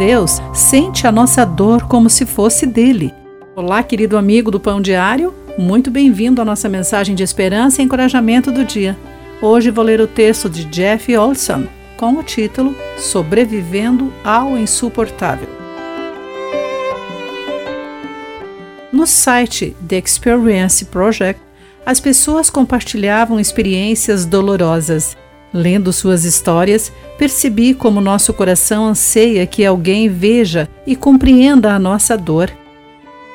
Deus sente a nossa dor como se fosse dele. Olá, querido amigo do Pão Diário, muito bem-vindo à nossa mensagem de esperança e encorajamento do dia. Hoje vou ler o texto de Jeff Olson com o título Sobrevivendo ao Insuportável. No site The Experience Project, as pessoas compartilhavam experiências dolorosas. Lendo suas histórias, percebi como nosso coração anseia que alguém veja e compreenda a nossa dor.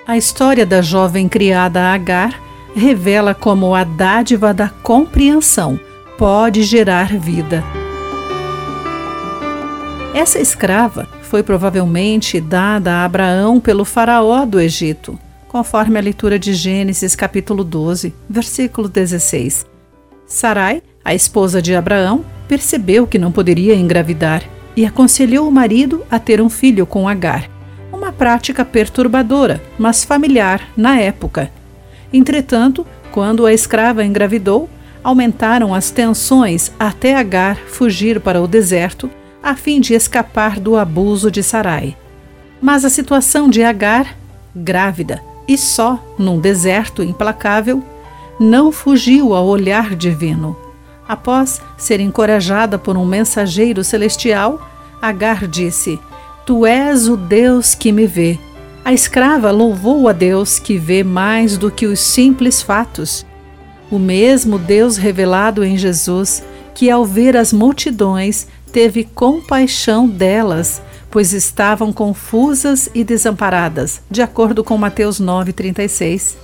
A história da jovem criada Agar revela como a dádiva da compreensão pode gerar vida. Essa escrava foi provavelmente dada a Abraão pelo faraó do Egito conforme a leitura de Gênesis capítulo 12, versículo 16. Sarai, a esposa de Abraão, percebeu que não poderia engravidar e aconselhou o marido a ter um filho com Agar, uma prática perturbadora, mas familiar na época. Entretanto, quando a escrava engravidou, aumentaram as tensões até Agar fugir para o deserto a fim de escapar do abuso de Sarai. Mas a situação de Agar, grávida, e só, num deserto implacável, não fugiu ao olhar divino. Após ser encorajada por um mensageiro celestial, Agar disse: Tu és o Deus que me vê. A escrava louvou a Deus que vê mais do que os simples fatos. O mesmo Deus revelado em Jesus, que ao ver as multidões teve compaixão delas pois estavam confusas e desamparadas, de acordo com Mateus 9,36.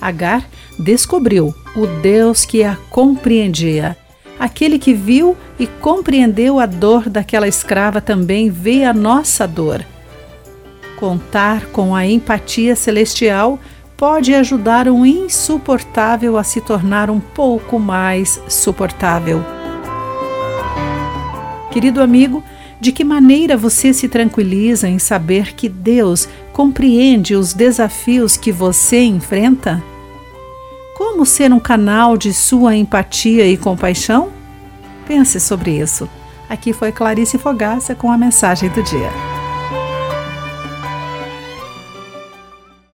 Agar descobriu o Deus que a compreendia. Aquele que viu e compreendeu a dor daquela escrava também vê a nossa dor. Contar com a empatia celestial pode ajudar um insuportável a se tornar um pouco mais suportável. Querido amigo, de que maneira você se tranquiliza em saber que Deus compreende os desafios que você enfrenta? Como ser um canal de sua empatia e compaixão? Pense sobre isso. Aqui foi Clarice Fogaça com a mensagem do dia.